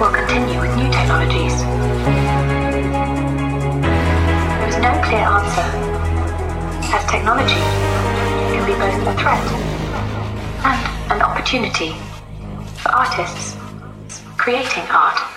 will continue with new technologies. There is no clear answer, as technology can be both a threat and an opportunity for artists creating art.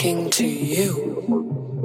Talking to you.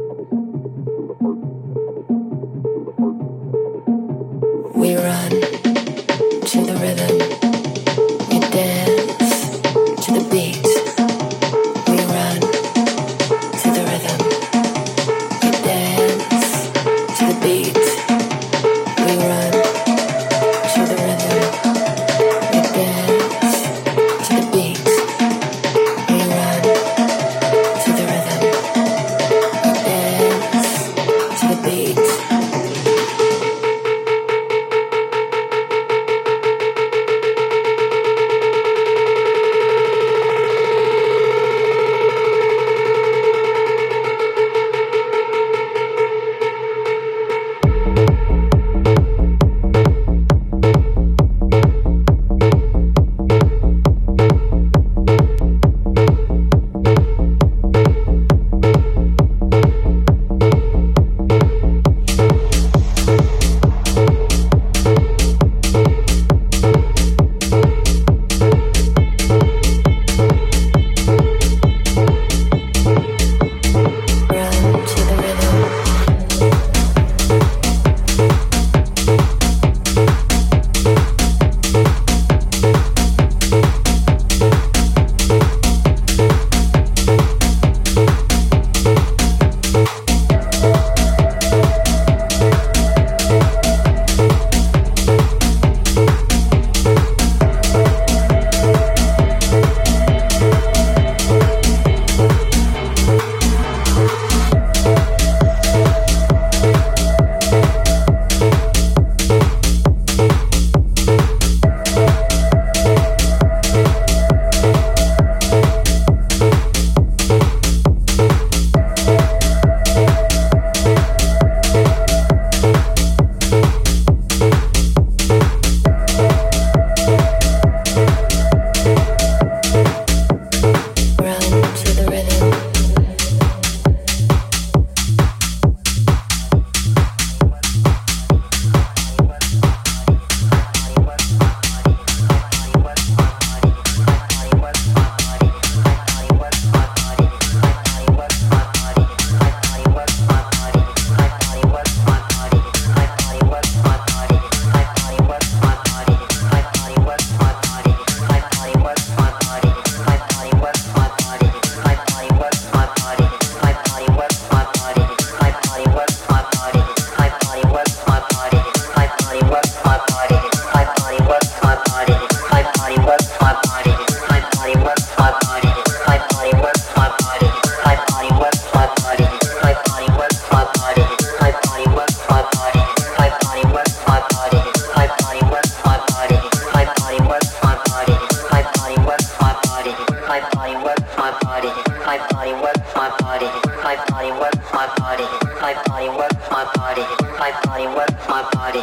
My body,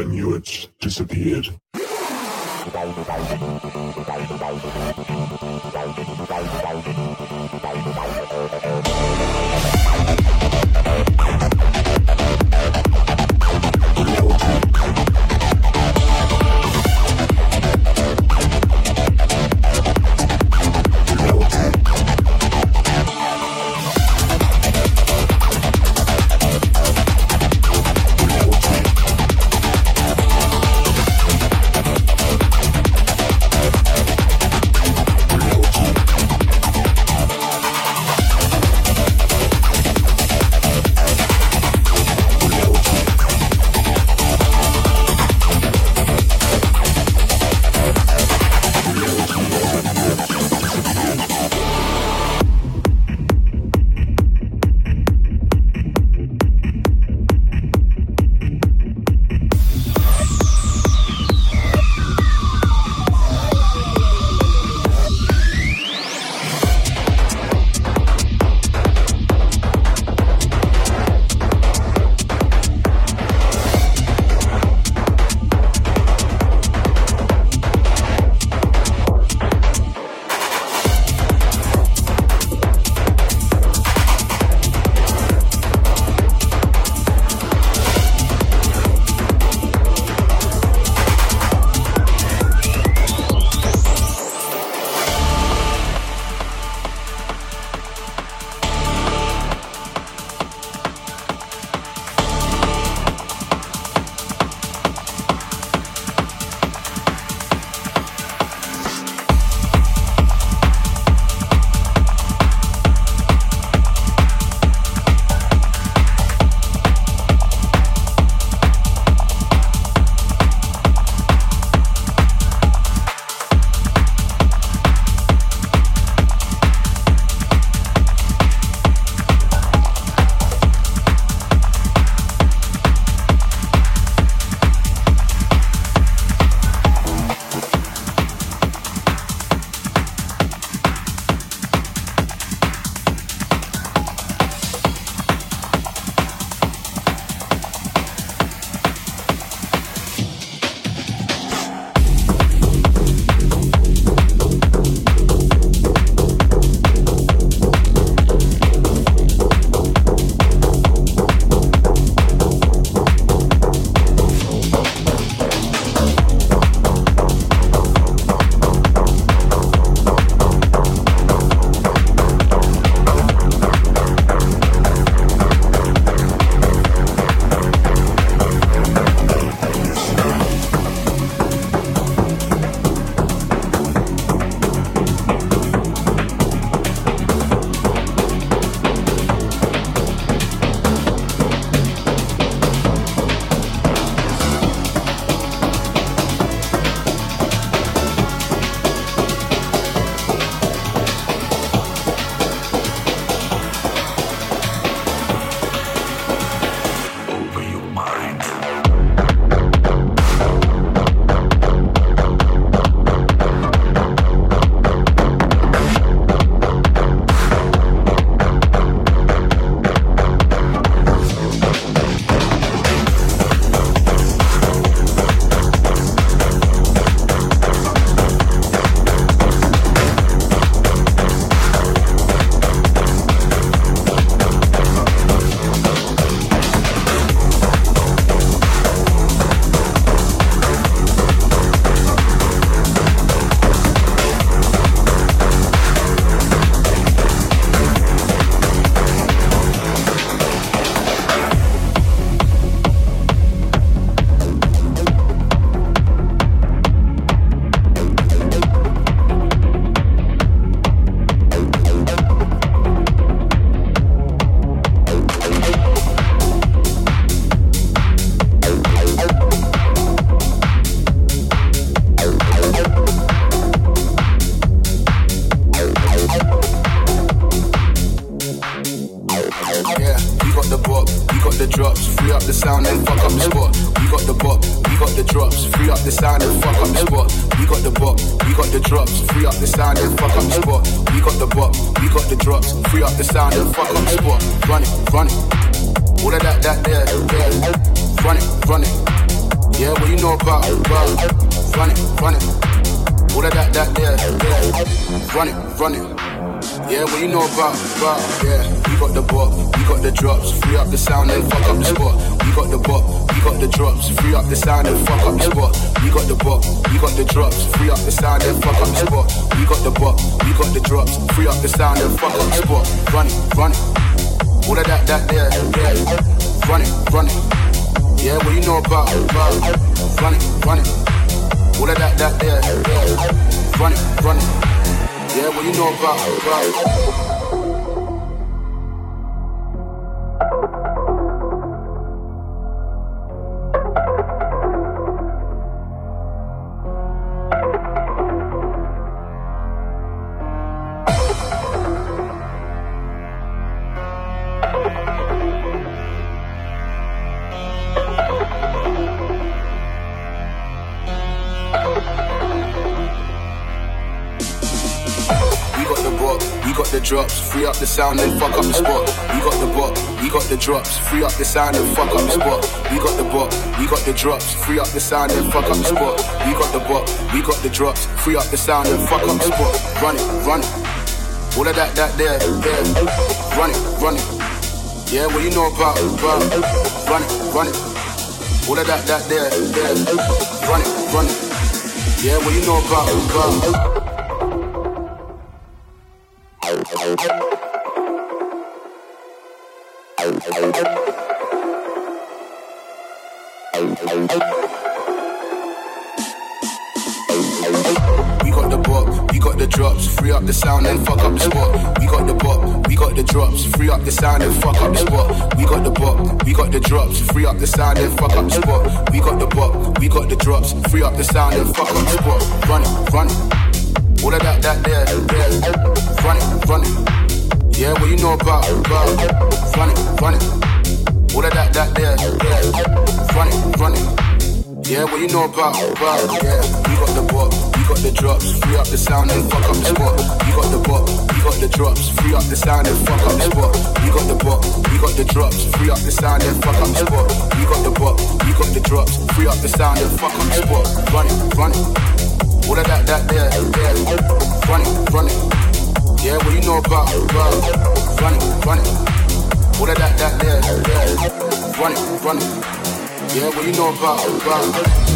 as I and fuck up the spot. We got the bop, we got the drops, free up the sound and fuck up the spot. Run it, run it. All of that, that there, there. Run it, run it. Yeah, what you know about, about. Run it, run it. All of that, that there, there. Run it, run it. Yeah, what you know about, about, yeah. We got the bop, we got the drops, free up the sound and fuck up the spot. We got the bop, we got the drops, free up the sound and fuck up the spot. We got the bop, we got the drops, free up the sound and fuck up the spot. We got the bop, we got the drops, free up the sound and fuck up the spot. Run it, run it. All of that, that there, there. Run it, run it. Yeah, what you know about, about. Run it, run it. All of that, that there, there. Run it, run it. Yeah, what you know about, about. Sound and fuck up the spot. We got the bop, we got the drops, free up the sound and fuck up the spot. We got the bop, we got the drops, free up the sound and fuck up the spot. We got the bop, we got the drops, free up the sound and fuck up the spot. Run it, run it. All of that, that there, there. Run it, run it. Yeah, what you know about, about. Run it, run it. All of that, that there, there. Run it, run it. Yeah, what you know about, about. We got the bop, we got the drops, free up the sound and fuck up the spot. We got the bop, we got the drops, free up the sound and fuck up the spot. We got the bop, we got the drops, free up the sound and fuck up the spot. We got the bop, we got the drops, free up the sound and fuck up the spot. Run it, run it. All of that, that there, there. Run it, run it. Yeah, what you know about, about. Run it, run it. All of that, that there, there. Run it, run it. Yeah, what you know about, about, yeah. We got the bop, we got the drops, free up the sound and fuck up the spot. We got the bop, we got the drops, free up the sound and fuck up the spot. We got the bop, we got the drops, free up the sound and fuck up the spot. We got the bop, we got the drops, free up the sound and fuck up the spot. Run it, run it. All of that, that there, there. Run it, run it. Yeah, what you know about, about. Run it, run it. All of that, that there, there. Run it, run it. Yeah, what you know about, about.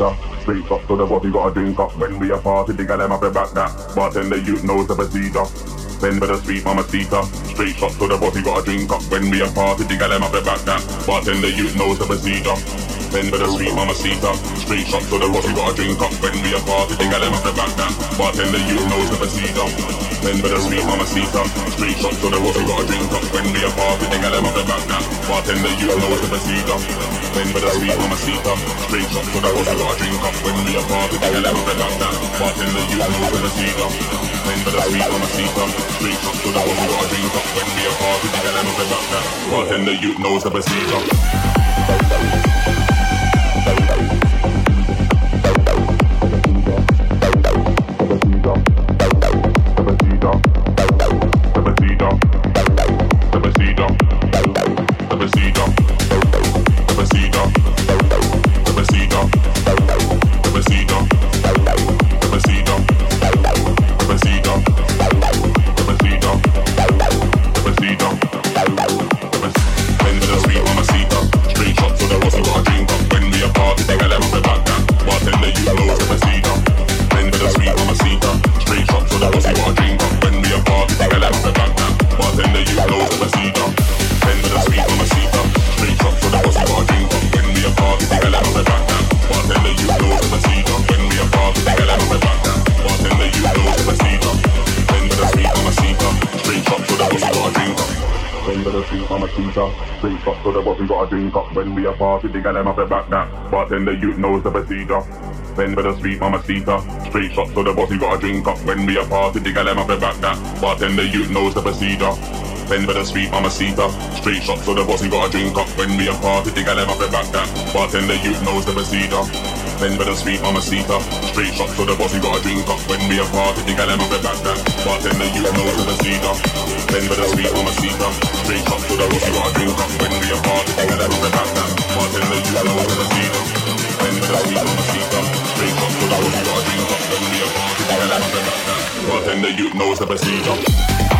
Sweeter. Straight up to the what we got a drink up. When we a party, the gal them the back that. Bartender, you knows the procedure. Bend for the sweet mama sweeter. Straight up to the what we got a drink up. When we a party, the gal them the back that. Bartender, you knows the procedure. Bend for the sweet mama sweeter. Straight up to the what we got a drink up. When we a party, the gal them have the back that. Bartender, you knows the procedure. Bend for the sweet mama sweeter. Straight up to the what we got a drink up. When we a party, the gal them the back that. Bartender, you knows the procedure. Bend for the sweet mama sweeter. Straight up to the what we got a drink up. When we a party, the gal them the back that. Bartender, you knows the procedure. Bend for the sweet mama sweeter. Straight up to the what we got a drink up. When we a party, the gal them the back that. Bartender, you knows the procedure. Bend for the sweet mama teacher. Straight up to the what we got a drink up when we a party. The gal them have the back that. Bartender, you knows the procedure. For the sweet mama teacher. Straight up to the boss, we got a drink up when we a party. The gal them have the back that. Bartender, you knows the procedure. Bend for the sweet mama seater. Straight shot to the boss, we got a drink up when we a party. The gal them have the back that. Bartender, you knows the procedure. Bend for the sweet mama seater. Straight shot to the boss, we got a drink up when we a party. The gal have the back that. Bartender, you knows the procedure. Bend for the sweet mama seater. Straight shot to the boss, we got a drink up when we a party. The gal have the back that. Bartender, you knows the procedure. Bend for the sweet mama seater. Straight shot to the boss, we got a drink up when we a party. The gal have the back that. Bartender, you knows the procedure.